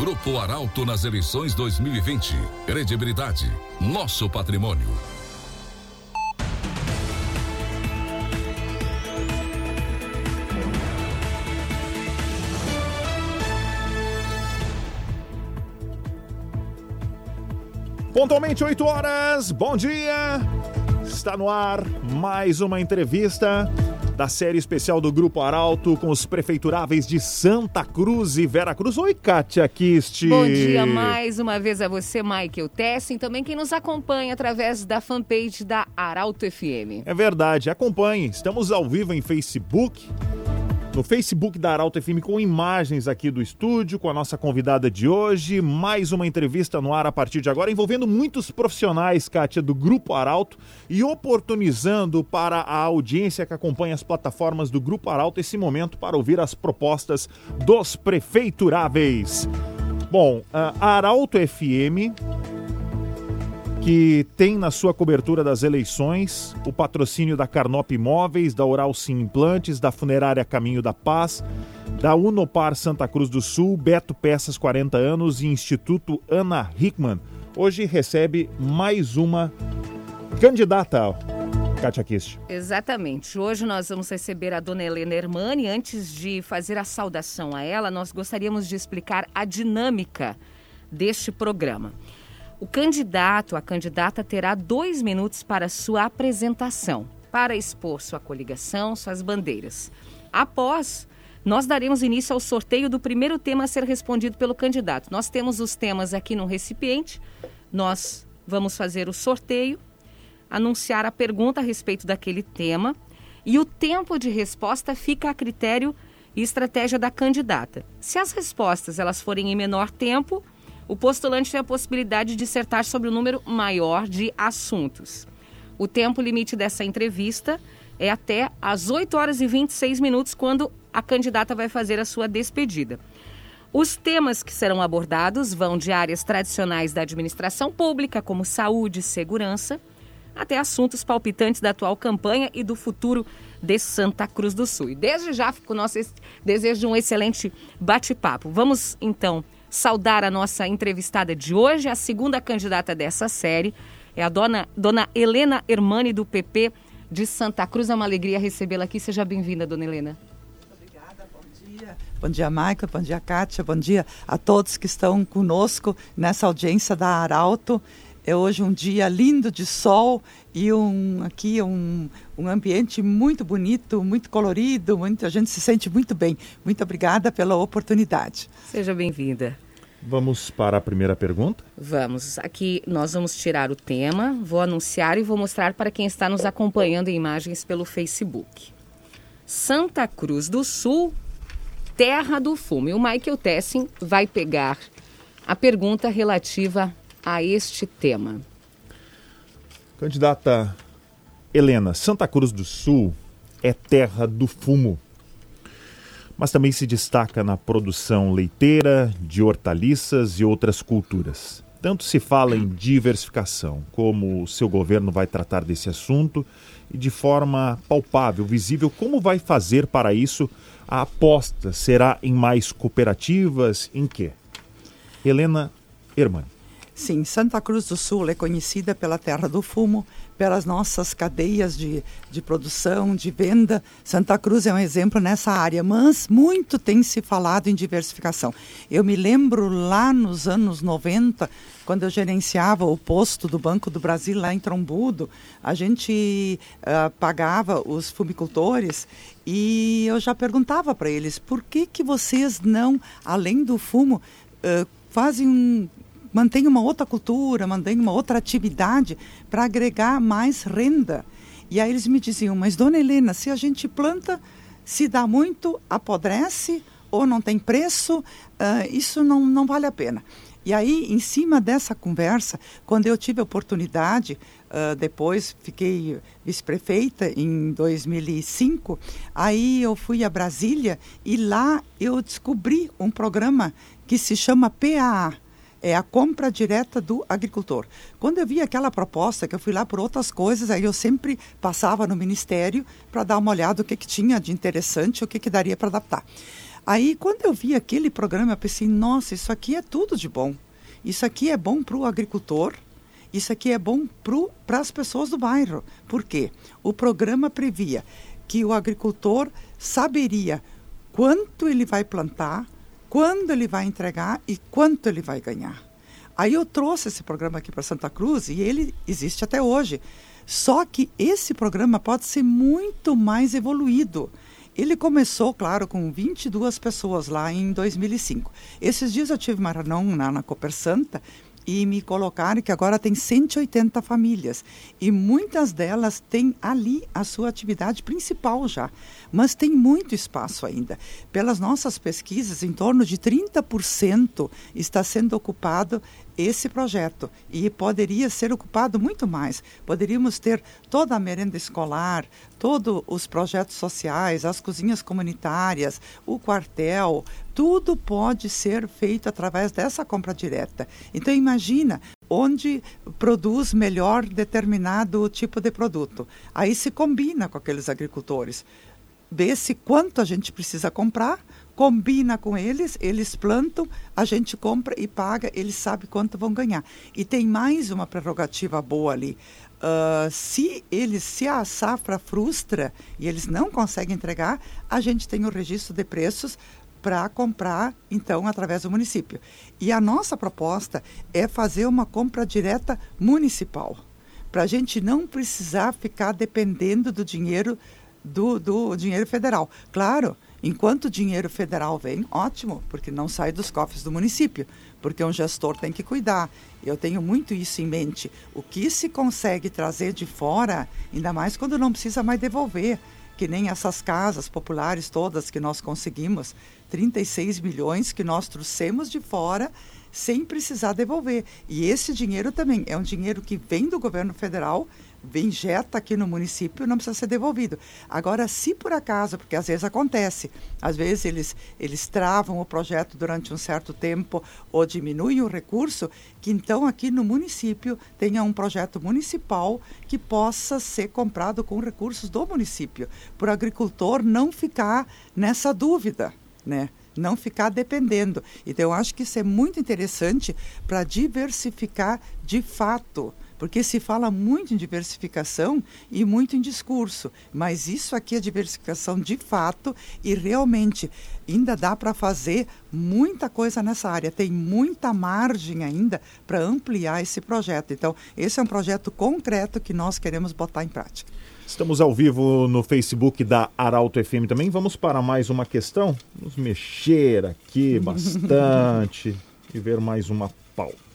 Grupo Arauto nas eleições 2020. Credibilidade, nosso patrimônio. Pontualmente 8 horas, bom dia! Está no ar mais uma entrevista da série especial do Grupo Arauto com os prefeituráveis de Santa Cruz e Vera Cruz. Oi, Kátia Kist. Bom dia mais uma vez a você, Michael Tessin, também quem nos acompanha através da fanpage da Arauto FM. É verdade, acompanhe. Estamos ao vivo em Facebook, no Facebook da Arauto FM com imagens aqui do estúdio, com a nossa convidada de hoje. Mais uma entrevista no ar a partir de agora, envolvendo muitos profissionais, Kátia, do Grupo Arauto e oportunizando para a audiência que acompanha as plataformas do Grupo Arauto esse momento para ouvir as propostas dos prefeituráveis. Bom, a Arauto FM que tem na sua cobertura das eleições o patrocínio da Carnop Imóveis, da Oral Sim Implantes, da Funerária Caminho da Paz, da Unopar Santa Cruz do Sul, Beto Peças 40 anos e Instituto Ana Hickman. Hoje recebe mais uma candidata, Kátia Kist. Exatamente. Hoje nós vamos receber a dona Helena Hermani. Antes de fazer a saudação a ela, nós gostaríamos de explicar a dinâmica deste programa. O candidato, a candidata, terá dois minutos para sua apresentação, para expor sua coligação, suas bandeiras. Após, nós daremos início ao sorteio do primeiro tema a ser respondido pelo candidato. Nós temos os temas aqui no recipiente, nós vamos fazer o sorteio, anunciar a pergunta a respeito daquele tema e o tempo de resposta fica a critério e estratégia da candidata. Se as respostas elas forem em menor tempo, o postulante tem a possibilidade de dissertar sobre um número maior de assuntos. O tempo limite dessa entrevista é até às 8 horas e 26 minutos, quando a candidata vai fazer a sua despedida. Os temas que serão abordados vão de áreas tradicionais da administração pública, como saúde e segurança, até assuntos palpitantes da atual campanha e do futuro de Santa Cruz do Sul. E desde já fico o nosso desejo de um excelente bate-papo. Vamos então saudar a nossa entrevistada de hoje, a segunda candidata dessa série. É a dona, dona Helena Hermani, do PP de Santa Cruz. É uma alegria recebê-la aqui. Seja bem-vinda, dona Helena. Obrigada, bom dia. Bom dia, Michael. Bom dia, Kátia. Bom dia a todos que estão conosco nessa audiência da Arauto. É hoje um dia lindo de sol e um aqui um, um ambiente muito bonito, muito colorido, muito, a gente se sente muito bem. Muito obrigada pela oportunidade. Seja bem-vinda. Vamos para a primeira pergunta? Vamos. Aqui nós vamos tirar o tema, vou anunciar e vou mostrar para quem está nos acompanhando em imagens pelo Facebook. Santa Cruz do Sul, terra do fumo. E o Michael Tessin vai pegar a pergunta relativa a este tema. Candidata Helena, Santa Cruz do Sul é terra do fumo, mas também se destaca na produção leiteira, de hortaliças e outras culturas. Tanto se fala em diversificação, como o seu governo vai tratar desse assunto e de forma palpável, visível, como vai fazer para isso a aposta? Será em mais cooperativas? Em quê? Helena Hermani. Sim, Santa Cruz do Sul é conhecida pela terra do fumo, pelas nossas cadeias de, de produção, de venda. Santa Cruz é um exemplo nessa área, mas muito tem se falado em diversificação. Eu me lembro lá nos anos 90, quando eu gerenciava o posto do Banco do Brasil lá em Trombudo, a gente uh, pagava os fumicultores e eu já perguntava para eles por que, que vocês não, além do fumo, uh, fazem um mantém uma outra cultura, mantém uma outra atividade para agregar mais renda. E aí eles me diziam, mas dona Helena, se a gente planta, se dá muito, apodrece ou não tem preço, uh, isso não, não vale a pena. E aí, em cima dessa conversa, quando eu tive a oportunidade, uh, depois fiquei vice-prefeita em 2005, aí eu fui a Brasília e lá eu descobri um programa que se chama PAA, é a compra direta do agricultor. Quando eu vi aquela proposta, que eu fui lá por outras coisas, aí eu sempre passava no ministério para dar uma olhada o que, que tinha de interessante, o que, que daria para adaptar. Aí, quando eu vi aquele programa, eu pensei, nossa, isso aqui é tudo de bom. Isso aqui é bom para o agricultor, isso aqui é bom para as pessoas do bairro. Por quê? O programa previa que o agricultor saberia quanto ele vai plantar, quando ele vai entregar e quanto ele vai ganhar. Aí eu trouxe esse programa aqui para Santa Cruz e ele existe até hoje. Só que esse programa pode ser muito mais evoluído. Ele começou, claro, com 22 pessoas lá em 2005. Esses dias eu tive uma reunião na, Cooper Santa e me colocaram que agora tem 180 famílias e muitas delas têm ali a sua atividade principal já, mas tem muito espaço ainda. Pelas nossas pesquisas, em torno de 30% está sendo ocupado esse projeto e poderia ser ocupado muito mais. Poderíamos ter toda a merenda escolar, todos os projetos sociais, as cozinhas comunitárias, o quartel, tudo pode ser feito através dessa compra direta. Então imagina onde produz melhor determinado tipo de produto. Aí se combina com aqueles agricultores. Vê-se quanto a gente precisa comprar, combina com eles, eles plantam, a gente compra e paga, eles sabem quanto vão ganhar. E tem mais uma prerrogativa boa ali. Uh, se eles, se a safra frustra e eles não conseguem entregar, a gente tem o registro de preços para comprar, então, através do município. E a nossa proposta é fazer uma compra direta municipal, para a gente não precisar ficar dependendo do dinheiro do, do dinheiro federal. Claro, Enquanto o dinheiro federal vem, ótimo, porque não sai dos cofres do município, porque um gestor tem que cuidar. Eu tenho muito isso em mente. O que se consegue trazer de fora, ainda mais quando não precisa mais devolver, que nem essas casas populares todas que nós conseguimos, 36 milhões que nós trouxemos de fora sem precisar devolver. E esse dinheiro também é um dinheiro que vem do governo federal injeta aqui no município, não precisa ser devolvido. Agora, se por acaso, porque às vezes acontece, às vezes eles, eles travam o projeto durante um certo tempo ou diminuem o recurso, que então aqui no município tenha um projeto municipal que possa ser comprado com recursos do município, para o agricultor não ficar nessa dúvida, né? não ficar dependendo. Então, eu acho que isso é muito interessante para diversificar de fato porque se fala muito em diversificação e muito em discurso, mas isso aqui é diversificação de fato e realmente ainda dá para fazer muita coisa nessa área, tem muita margem ainda para ampliar esse projeto. Então, esse é um projeto concreto que nós queremos botar em prática. Estamos ao vivo no Facebook da Arauto FM também. Vamos para mais uma questão? Vamos mexer aqui bastante e ver mais uma pauta.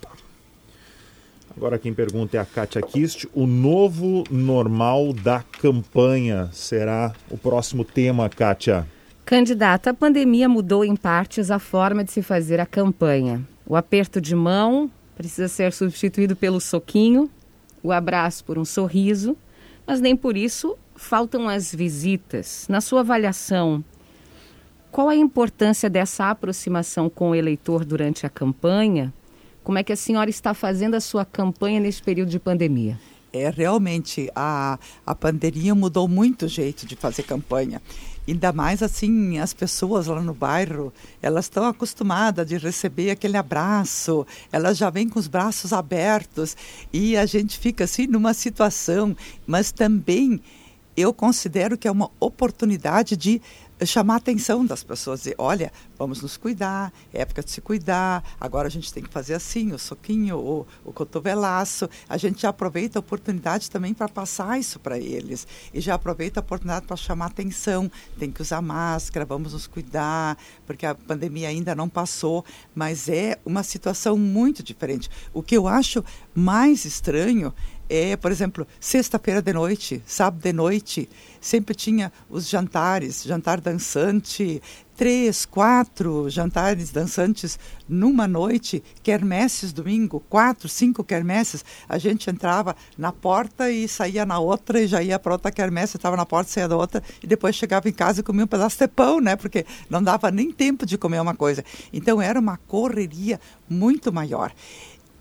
Agora quem pergunta é a Kátia Kist. O novo normal da campanha será o próximo tema, Kátia. Candidata, a pandemia mudou em partes a forma de se fazer a campanha. O aperto de mão precisa ser substituído pelo soquinho, o abraço por um sorriso, mas nem por isso faltam as visitas. Na sua avaliação, qual a importância dessa aproximação com o eleitor durante a campanha? Como é que a senhora está fazendo a sua campanha nesse período de pandemia? É, realmente, a, a pandemia mudou muito o jeito de fazer campanha. Ainda mais assim, as pessoas lá no bairro, elas estão acostumadas de receber aquele abraço, elas já vêm com os braços abertos e a gente fica assim numa situação, mas também eu considero que é uma oportunidade de chamar a atenção das pessoas, dizer, olha, vamos nos cuidar, é época de se cuidar, agora a gente tem que fazer assim, o soquinho, o, o cotovelaço, a gente já aproveita a oportunidade também para passar isso para eles, e já aproveita a oportunidade para chamar atenção, tem que usar máscara, vamos nos cuidar, porque a pandemia ainda não passou, mas é uma situação muito diferente. O que eu acho mais estranho é, por exemplo, sexta-feira de noite, sábado de noite, sempre tinha os jantares, jantar dançante, três, quatro jantares dançantes numa noite, quermesses domingo, quatro, cinco quermesses. A gente entrava na porta e saía na outra e já ia para outra quermesse, estava na porta, saía da outra e depois chegava em casa e comia um pedaço de pão, né? Porque não dava nem tempo de comer uma coisa. Então era uma correria muito maior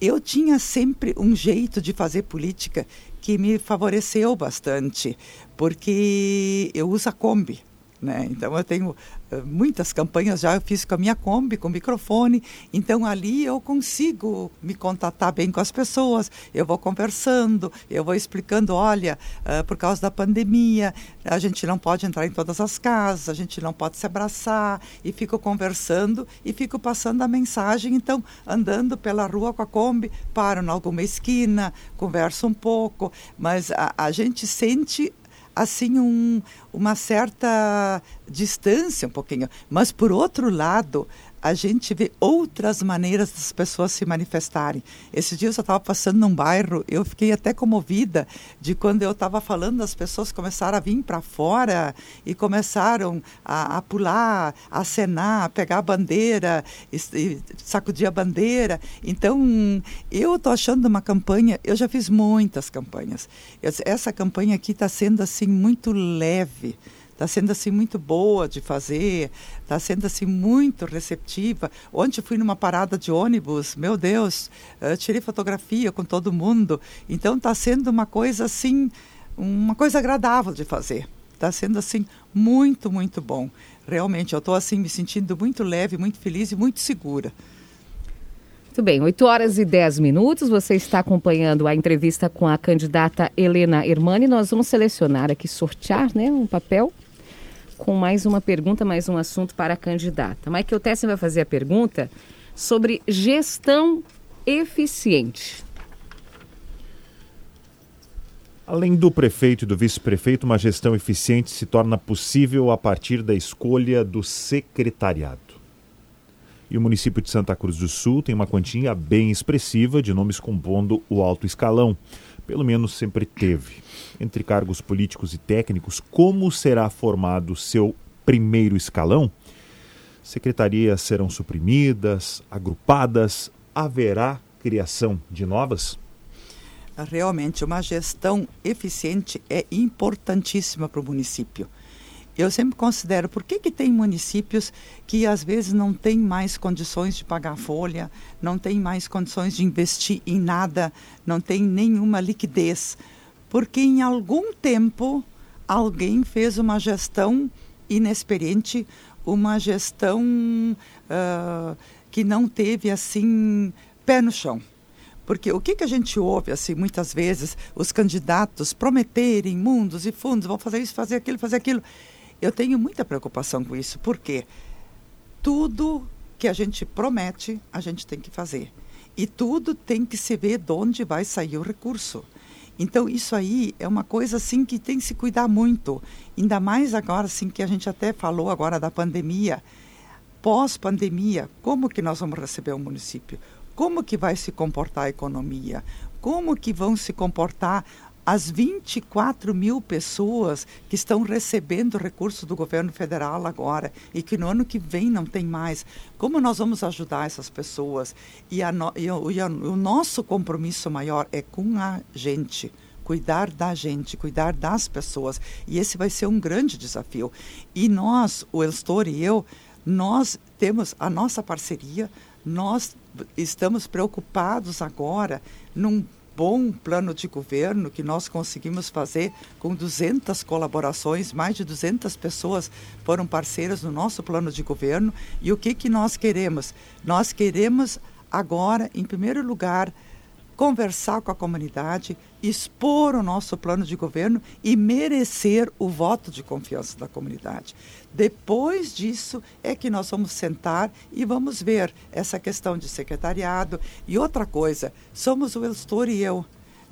eu tinha sempre um jeito de fazer política que me favoreceu bastante, porque eu uso a Kombi. Né? Então eu tenho uh, muitas campanhas já eu fiz com a minha Kombi, com microfone. Então ali eu consigo me contatar bem com as pessoas. Eu vou conversando, eu vou explicando, olha, uh, por causa da pandemia, a gente não pode entrar em todas as casas, a gente não pode se abraçar e fico conversando e fico passando a mensagem. Então andando pela rua com a Kombi, paro em alguma esquina, converso um pouco, mas a, a gente sente assim um, uma certa distância um pouquinho. Mas por outro lado, a gente vê outras maneiras das pessoas se manifestarem. Esses dias eu estava passando num bairro, eu fiquei até comovida de quando eu estava falando, as pessoas começaram a vir para fora e começaram a, a, pular, a acenar, a pegar a bandeira, e, e sacudir a bandeira. Então, eu estou achando uma campanha, eu já fiz muitas campanhas. essa campanha aqui está sendo assim muito leve está sendo assim muito boa de fazer, está sendo assim muito receptiva. Ontem fui numa parada de ônibus, meu Deus, tirei fotografia com todo mundo. Então está sendo uma coisa assim, uma coisa agradável de fazer. Está sendo assim muito, muito bom. Realmente, eu estou assim me sentindo muito leve, muito feliz e muito segura. Muito bem, 8 horas e 10 minutos. Você está acompanhando a entrevista com a candidata Helena Hermani. Nós vamos selecionar aqui, sortear né, um papel com mais uma pergunta, mais um assunto para a candidata. Michael Tessin vai fazer a pergunta sobre gestão eficiente. Além do prefeito e do vice-prefeito, uma gestão eficiente se torna possível a partir da escolha do secretariado. E o município de Santa Cruz do Sul tem uma quantia bem expressiva de nomes compondo o alto escalão pelo menos sempre teve. Entre cargos políticos e técnicos, como será formado seu primeiro escalão? Secretarias serão suprimidas, agrupadas, haverá criação de novas? Realmente, uma gestão eficiente é importantíssima para o município eu sempre considero por que, que tem municípios que às vezes não têm mais condições de pagar folha, não têm mais condições de investir em nada, não tem nenhuma liquidez. Porque em algum tempo alguém fez uma gestão inexperiente, uma gestão uh, que não teve assim pé no chão. Porque o que, que a gente ouve, assim, muitas vezes, os candidatos prometerem mundos e fundos, vão fazer isso, fazer aquilo, fazer aquilo. Eu tenho muita preocupação com isso, porque tudo que a gente promete, a gente tem que fazer. E tudo tem que se ver de onde vai sair o recurso. Então, isso aí é uma coisa assim que tem que se cuidar muito. Ainda mais agora, assim, que a gente até falou agora da pandemia. Pós-pandemia, como que nós vamos receber o município? Como que vai se comportar a economia? Como que vão se comportar as 24 mil pessoas que estão recebendo recursos do governo federal agora e que no ano que vem não tem mais. Como nós vamos ajudar essas pessoas? E, a no, e, o, e a, o nosso compromisso maior é com a gente cuidar da gente, cuidar das pessoas. E esse vai ser um grande desafio. E nós, o Elstor e eu, nós temos a nossa parceria, nós estamos preocupados agora num bom plano de governo que nós conseguimos fazer com 200 colaborações, mais de 200 pessoas foram parceiras no nosso plano de governo. E o que, que nós queremos? Nós queremos agora, em primeiro lugar, conversar com a comunidade, expor o nosso plano de governo e merecer o voto de confiança da comunidade. Depois disso é que nós vamos sentar e vamos ver essa questão de secretariado. E outra coisa, somos o Elstor e eu.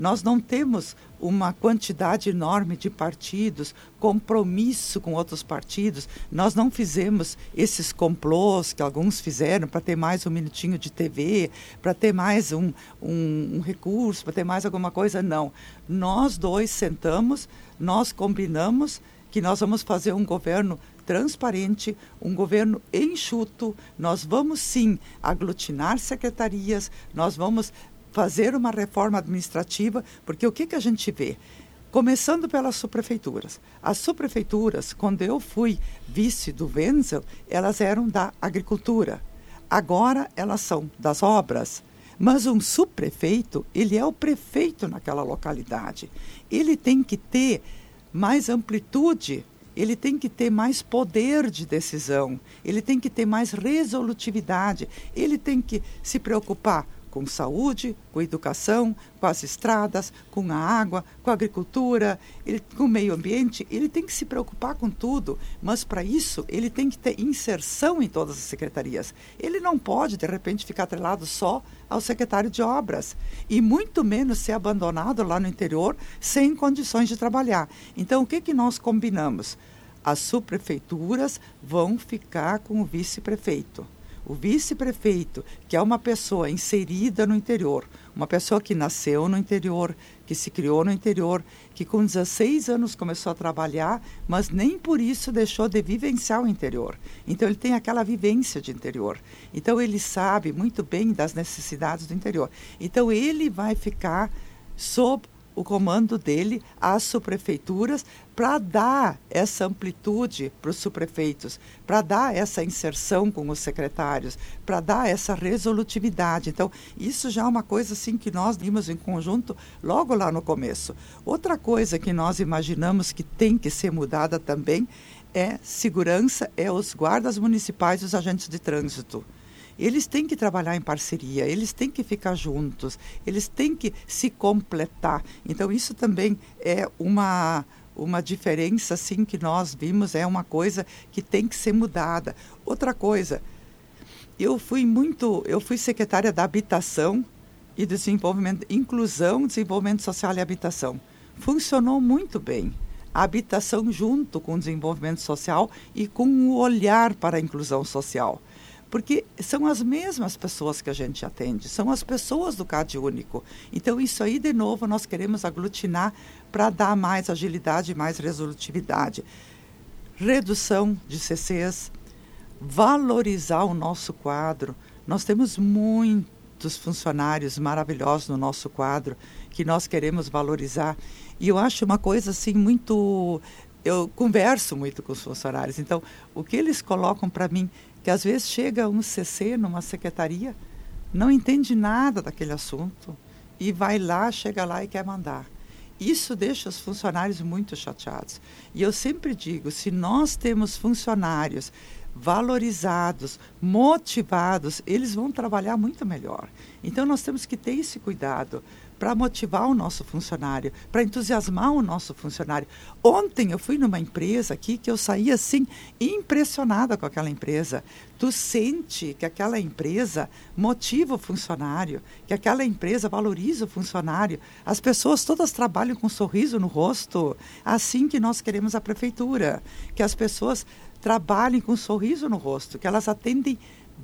Nós não temos uma quantidade enorme de partidos, compromisso com outros partidos. Nós não fizemos esses complôs que alguns fizeram para ter mais um minutinho de TV, para ter mais um, um, um recurso, para ter mais alguma coisa. Não. Nós dois sentamos, nós combinamos que nós vamos fazer um governo transparente, um governo enxuto. Nós vamos sim aglutinar secretarias, nós vamos fazer uma reforma administrativa, porque o que, que a gente vê? Começando pelas subprefeituras. As subprefeituras, quando eu fui vice do Wenzel, elas eram da agricultura. Agora elas são das obras. Mas um subprefeito, ele é o prefeito naquela localidade. Ele tem que ter mais amplitude ele tem que ter mais poder de decisão, ele tem que ter mais resolutividade, ele tem que se preocupar com saúde, com educação, com as estradas, com a água, com a agricultura, ele, com o meio ambiente. Ele tem que se preocupar com tudo, mas para isso ele tem que ter inserção em todas as secretarias. Ele não pode, de repente, ficar atrelado só ao secretário de obras e muito menos ser abandonado lá no interior sem condições de trabalhar. Então, o que, que nós combinamos? As subprefeituras vão ficar com o vice-prefeito o vice-prefeito, que é uma pessoa inserida no interior, uma pessoa que nasceu no interior, que se criou no interior, que com 16 anos começou a trabalhar, mas nem por isso deixou de vivenciar o interior. Então ele tem aquela vivência de interior. Então ele sabe muito bem das necessidades do interior. Então ele vai ficar sob o comando dele às subprefeituras para dar essa amplitude para os subprefeitos, para dar essa inserção com os secretários, para dar essa resolutividade. Então, isso já é uma coisa assim que nós vimos em conjunto logo lá no começo. Outra coisa que nós imaginamos que tem que ser mudada também é segurança, é os guardas municipais e os agentes de trânsito eles têm que trabalhar em parceria, eles têm que ficar juntos, eles têm que se completar. Então isso também é uma uma diferença assim que nós vimos é uma coisa que tem que ser mudada. Outra coisa, eu fui muito, eu fui secretária da habitação e desenvolvimento, inclusão, desenvolvimento social e habitação. Funcionou muito bem. A habitação junto com o desenvolvimento social e com o olhar para a inclusão social porque são as mesmas pessoas que a gente atende, são as pessoas do CAD único. Então, isso aí, de novo, nós queremos aglutinar para dar mais agilidade, mais resolutividade. Redução de CCs, valorizar o nosso quadro. Nós temos muitos funcionários maravilhosos no nosso quadro que nós queremos valorizar. E eu acho uma coisa assim muito. Eu converso muito com os funcionários, então o que eles colocam para mim que às vezes chega um CC numa secretaria, não entende nada daquele assunto e vai lá, chega lá e quer mandar. Isso deixa os funcionários muito chateados. E eu sempre digo, se nós temos funcionários valorizados, motivados, eles vão trabalhar muito melhor. Então nós temos que ter esse cuidado para motivar o nosso funcionário, para entusiasmar o nosso funcionário. Ontem eu fui numa empresa aqui que eu saí assim impressionada com aquela empresa. Tu sente que aquela empresa motiva o funcionário, que aquela empresa valoriza o funcionário. As pessoas todas trabalham com um sorriso no rosto, assim que nós queremos a prefeitura, que as pessoas trabalhem com um sorriso no rosto, que elas atendem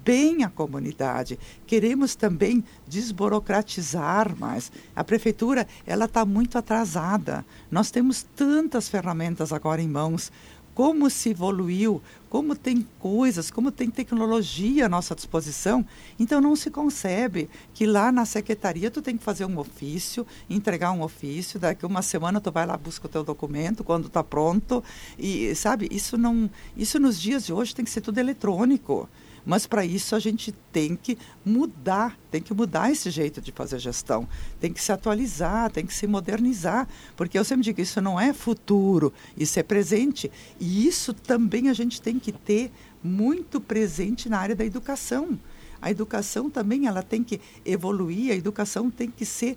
bem a comunidade. Queremos também desburocratizar mais. A prefeitura ela está muito atrasada. Nós temos tantas ferramentas agora em mãos. Como se evoluiu, como tem coisas, como tem tecnologia à nossa disposição. Então não se concebe que lá na secretaria tu tem que fazer um ofício, entregar um ofício, daqui uma semana tu vai lá busca o teu documento quando está pronto e sabe isso não, isso nos dias de hoje tem que ser tudo eletrônico. Mas para isso a gente tem que mudar, tem que mudar esse jeito de fazer gestão, tem que se atualizar, tem que se modernizar, porque eu sempre digo isso não é futuro, isso é presente. E isso também a gente tem que ter muito presente na área da educação. A educação também ela tem que evoluir, a educação tem que ser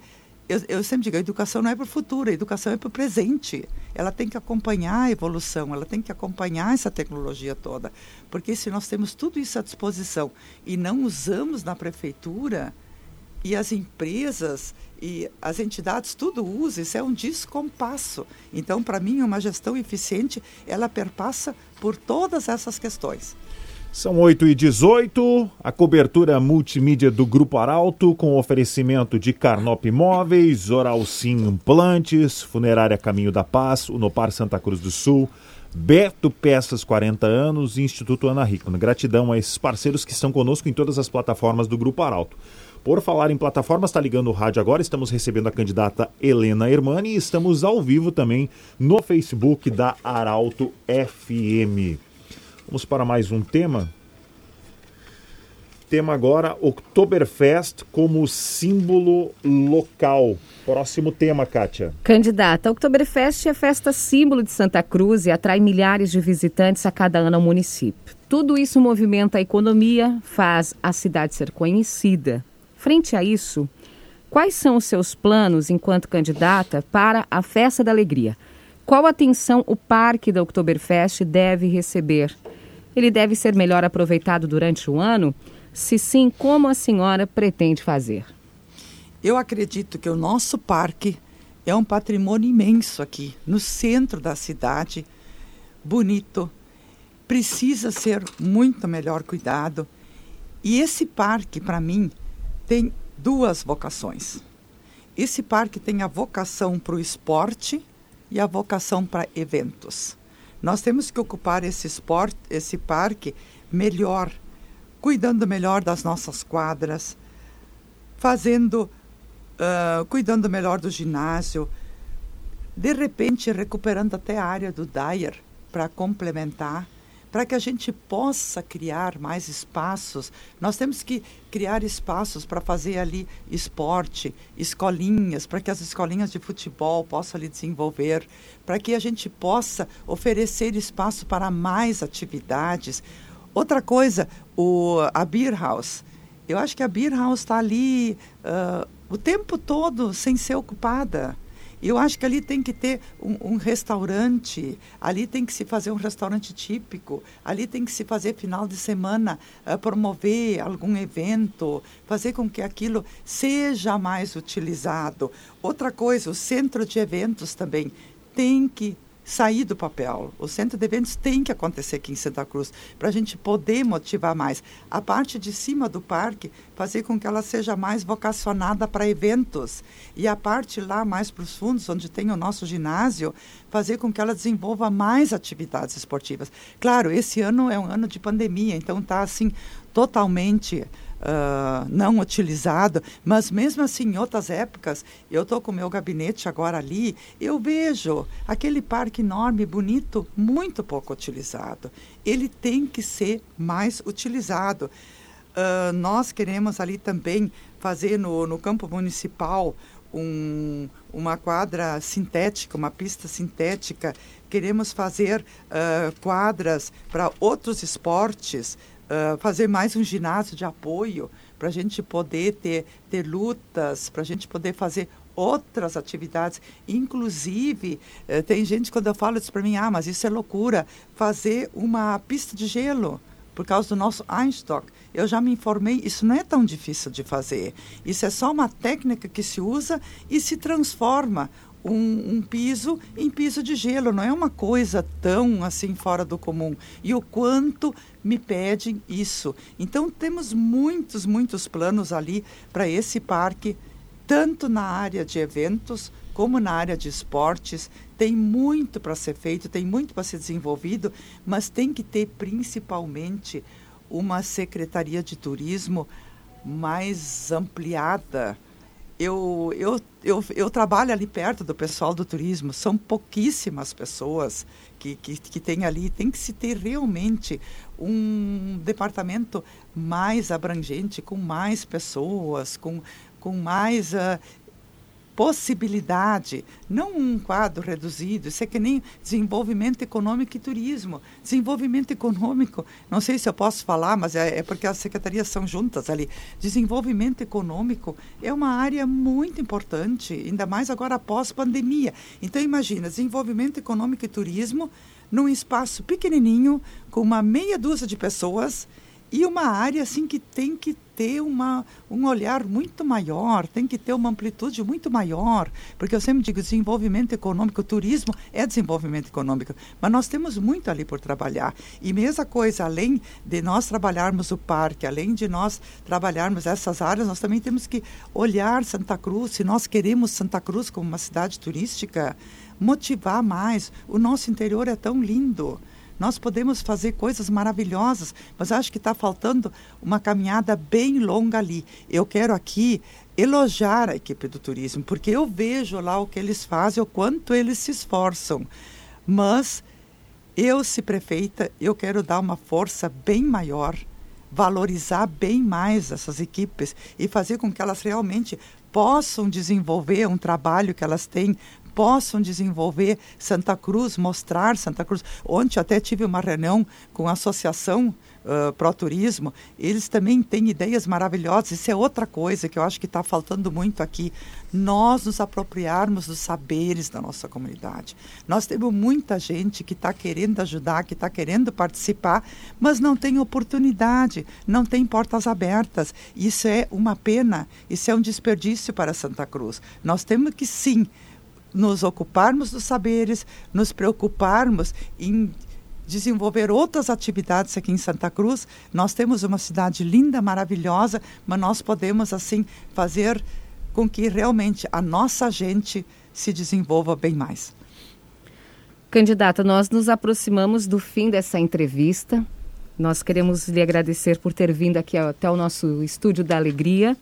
eu, eu, sempre digo, a educação não é para o futuro, a educação é para o presente. Ela tem que acompanhar a evolução, ela tem que acompanhar essa tecnologia toda. Porque se nós temos tudo isso à disposição e não usamos na prefeitura, e as empresas e as entidades tudo usam, isso é um descompasso. Então, para mim, uma gestão eficiente, ela perpassa por todas essas questões. São 8 e 18 a cobertura multimídia do Grupo Arauto, com oferecimento de Carnop Imóveis, Oral Sim Implantes, Funerária Caminho da Paz, Unopar Santa Cruz do Sul, Beto Peças 40 anos e Instituto Ana Hickman. Gratidão a esses parceiros que estão conosco em todas as plataformas do Grupo Arauto. Por falar em plataformas, está ligando o rádio agora, estamos recebendo a candidata Helena Hermani e estamos ao vivo também no Facebook da Arauto FM. Vamos para mais um tema. Tema agora, Oktoberfest como símbolo local. Próximo tema, Kátia. Candidata, Oktoberfest é festa símbolo de Santa Cruz e atrai milhares de visitantes a cada ano ao município. Tudo isso movimenta a economia, faz a cidade ser conhecida. Frente a isso, quais são os seus planos enquanto candidata para a Festa da Alegria? Qual atenção o Parque da Oktoberfest deve receber? Ele deve ser melhor aproveitado durante o ano? Se sim, como a senhora pretende fazer? Eu acredito que o nosso parque é um patrimônio imenso aqui, no centro da cidade, bonito, precisa ser muito melhor cuidado. E esse parque, para mim, tem duas vocações. Esse parque tem a vocação para o esporte e a vocação para eventos. Nós temos que ocupar esse esporte, esse parque melhor cuidando melhor das nossas quadras, fazendo, uh, cuidando melhor do ginásio, de repente recuperando até a área do Dyer para complementar, para que a gente possa criar mais espaços. Nós temos que criar espaços para fazer ali esporte, escolinhas, para que as escolinhas de futebol possam ali desenvolver, para que a gente possa oferecer espaço para mais atividades. Outra coisa, o, a Beer House. Eu acho que a Beer House está ali uh, o tempo todo sem ser ocupada. Eu acho que ali tem que ter um, um, restaurante, ali tem que se fazer um restaurante típico, ali tem que se fazer final de semana, uh, promover algum evento, fazer com que aquilo seja mais utilizado. Outra coisa, o centro de eventos também tem que sair do papel. O centro de eventos tem que acontecer aqui em Santa Cruz para a gente poder motivar mais. A parte de cima do parque, fazer com que ela seja mais vocacionada para eventos. E a parte lá mais para os fundos, onde tem o nosso ginásio, fazer com que ela desenvolva mais atividades esportivas. Claro, esse ano é um ano de pandemia, então está assim totalmente uh, não utilizado, mas mesmo assim, em outras épocas, eu estou com o meu gabinete agora ali, eu vejo aquele parque enorme, bonito, muito pouco utilizado. Ele tem que ser mais utilizado. Uh, nós queremos ali também fazer no, no campo municipal um, uma quadra sintética, uma pista sintética. Queremos fazer uh, quadras para outros esportes, fazer mais um ginásio de apoio para a gente poder ter, ter lutas, para a gente poder fazer outras atividades. Inclusive, uh, tem gente quando eu falo isso para mim, ah, mas isso é loucura, fazer uma pista de gelo por causa do nosso Einstock. Eu já me informei, isso não é tão difícil de fazer. Isso é só uma técnica que se usa e se transforma um, um, piso em piso de gelo, não é uma coisa tão assim fora do comum. E o quanto me pedem isso. Então temos muitos, muitos planos ali para esse parque, tanto na área de eventos como na área de esportes. Tem muito para ser feito, tem muito para ser desenvolvido, mas tem que ter principalmente uma secretaria de turismo mais ampliada eu, eu, eu, eu trabalho ali perto do pessoal do turismo, são pouquíssimas pessoas que, que, que tem ali. Tem que se ter realmente um departamento mais abrangente, com mais pessoas, com, com mais uh, possibilidade, não um quadro reduzido. Isso é que nem desenvolvimento econômico e turismo. Desenvolvimento econômico, não sei se eu posso falar, mas é, é porque as secretarias são juntas ali. Desenvolvimento econômico é uma área muito importante, ainda mais agora após pandemia. Então, imagina, desenvolvimento econômico e turismo num espaço pequenininho, com uma meia dúzia de pessoas e uma área assim que tem que ter uma, um olhar muito maior, tem que ter uma amplitude muito maior, porque eu sempre digo desenvolvimento econômico, turismo é desenvolvimento econômico, mas nós temos muito ali por trabalhar. E mesma coisa, além de nós trabalharmos o parque, além de nós trabalharmos essas áreas, nós também temos que olhar Santa Cruz, se nós queremos Santa Cruz como uma cidade turística, motivar mais. O nosso interior é tão lindo. Nós podemos fazer coisas maravilhosas, mas acho que está faltando uma caminhada bem longa ali. Eu quero aqui elogiar a equipe do turismo, porque eu vejo lá o que eles fazem, o quanto eles se esforçam. Mas eu, se prefeita, eu quero dar uma força bem maior valorizar bem mais essas equipes e fazer com que elas realmente possam desenvolver um trabalho que elas têm possam desenvolver Santa Cruz, mostrar Santa Cruz. Ontem até tive uma reunião com a associação uh, Pro Turismo, eles também têm ideias maravilhosas. Isso é outra coisa que eu acho que está faltando muito aqui. Nós nos apropriarmos dos saberes da nossa comunidade. Nós temos muita gente que está querendo ajudar, que está querendo participar, mas não tem oportunidade, não tem portas abertas. Isso é uma pena, isso é um desperdício para Santa Cruz. Nós temos que sim nos ocuparmos dos saberes, nos preocuparmos em desenvolver outras atividades aqui em Santa Cruz. Nós temos uma cidade linda, maravilhosa, mas nós podemos assim fazer com que realmente a nossa gente se desenvolva bem mais. Candidata, nós nos aproximamos do fim dessa entrevista. Nós queremos lhe agradecer por ter vindo aqui até o nosso estúdio da Alegria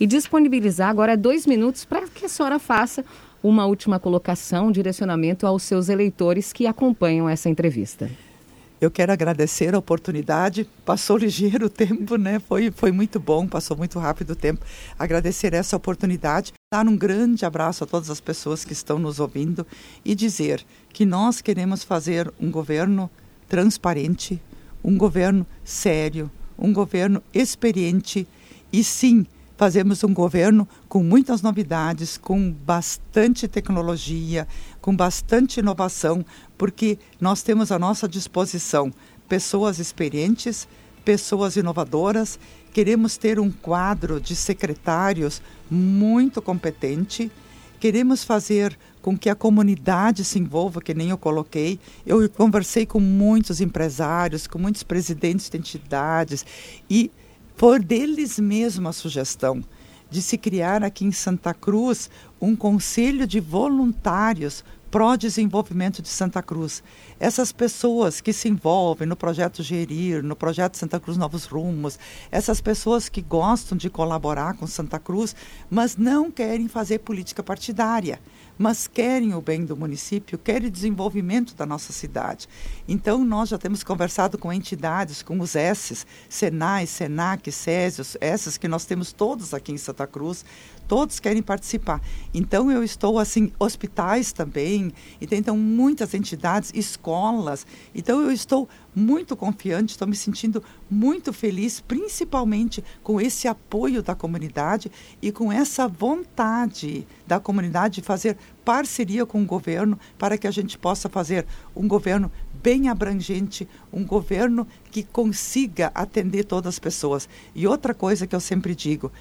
e disponibilizar agora dois minutos para que a senhora faça uma última colocação, um direcionamento aos seus eleitores que acompanham essa entrevista. Eu quero agradecer a oportunidade. Passou ligeiro o tempo, né? Foi, foi muito bom, passou muito rápido o tempo. Agradecer essa oportunidade, dar um grande abraço a todas as pessoas que estão nos ouvindo e dizer que nós queremos fazer um governo transparente, um governo sério, um governo experiente e sim fazemos um governo com muitas novidades, com bastante tecnologia, com bastante inovação, porque nós temos à nossa disposição pessoas experientes, pessoas inovadoras. Queremos ter um quadro de secretários muito competente. Queremos fazer com que a comunidade se envolva, que nem eu coloquei. Eu conversei com muitos empresários, com muitos presidentes de entidades e por deles mesmo a sugestão de se criar aqui em Santa Cruz um conselho de voluntários pró-desenvolvimento de Santa Cruz. Essas pessoas que se envolvem no projeto Gerir, no projeto Santa Cruz Novos Rumos, essas pessoas que gostam de colaborar com Santa Cruz, mas não querem fazer política partidária mas querem o bem do município, querem o desenvolvimento da nossa cidade. Então, nós já temos conversado com entidades, com os S's, Senai, Senac, Césios, essas que nós temos todos aqui em Santa Cruz, todos querem participar. Então eu estou assim, hospitais também, e tem então muitas entidades, escolas. Então eu estou muito confiante, estou me sentindo muito feliz, principalmente com esse apoio da comunidade e com essa vontade da comunidade de fazer parceria com o governo para que a gente possa fazer um governo bem abrangente, um governo que consiga atender todas as pessoas. E outra coisa que eu sempre digo,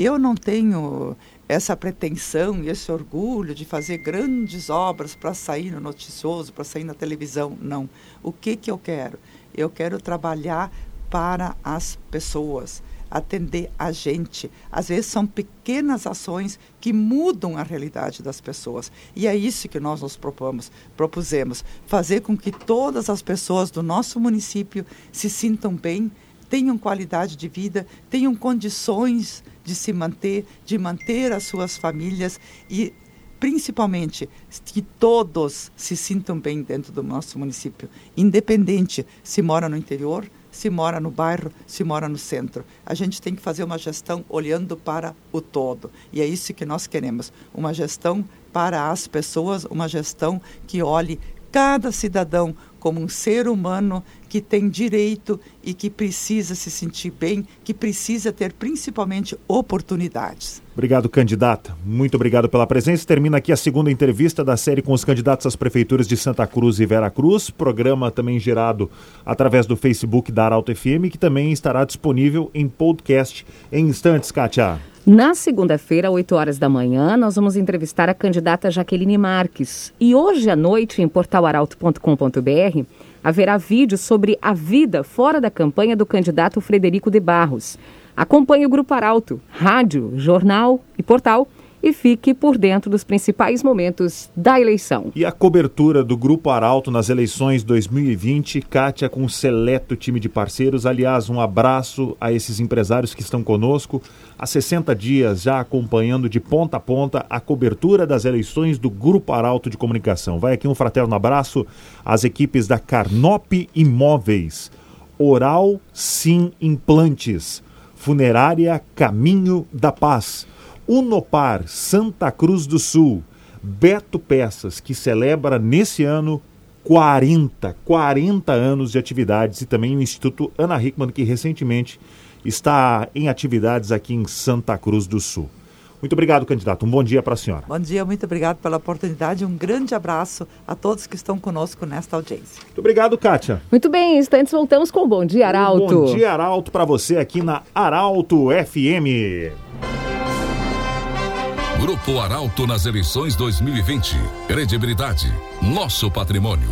eu não tenho essa pretensão e esse orgulho de fazer grandes obras para sair no noticioso, para sair na televisão. Não. O que, que eu quero? Eu quero trabalhar para as pessoas, atender a gente. Às vezes são pequenas ações que mudam a realidade das pessoas. E é isso que nós nos propomos, propusemos, fazer com que todas as pessoas do nosso município se sintam bem, tenham qualidade de vida, tenham condições de se manter, de manter as suas famílias e principalmente que todos se sintam bem dentro do nosso município, independente se mora no interior, se mora no bairro, se mora no centro. A gente tem que fazer uma gestão olhando para o todo. E é isso que nós queremos, uma gestão para as pessoas, uma gestão que olhe cada cidadão como um ser humano que tem direito e que precisa se sentir bem, que precisa ter principalmente oportunidades. Obrigado, candidata. Muito obrigado pela presença. Termina aqui a segunda entrevista da série com os candidatos às prefeituras de Santa Cruz e Vera Cruz. Programa também gerado através do Facebook da Arauto FM, que também estará disponível em podcast em instantes, Kátia. Na segunda-feira, 8 horas da manhã, nós vamos entrevistar a candidata Jaqueline Marques. E hoje à noite, em portalaralto.com.br, haverá vídeo sobre a vida fora da campanha do candidato Frederico de Barros. Acompanhe o Grupo Arauto, rádio, jornal e portal e fique por dentro dos principais momentos da eleição. E a cobertura do Grupo Arauto nas eleições 2020, Kátia, com um seleto time de parceiros. Aliás, um abraço a esses empresários que estão conosco há 60 dias, já acompanhando de ponta a ponta a cobertura das eleições do Grupo Arauto de Comunicação. Vai aqui um fraterno abraço às equipes da Carnop Imóveis Oral Sim Implantes, Funerária Caminho da Paz, Unopar Santa Cruz do Sul, Beto Peças, que celebra nesse ano 40, 40 anos de atividades e também o Instituto Ana Hickman, que recentemente está em atividades aqui em Santa Cruz do Sul. Muito obrigado, candidato. Um bom dia para a senhora. Bom dia, muito obrigado pela oportunidade. Um grande abraço a todos que estão conosco nesta audiência. Muito obrigado, Kátia. Muito bem, instantes voltamos com o Bom Dia Arauto. Um bom dia, Arauto, para você aqui na Arauto FM. Grupo Arauto nas eleições 2020. Credibilidade, nosso patrimônio.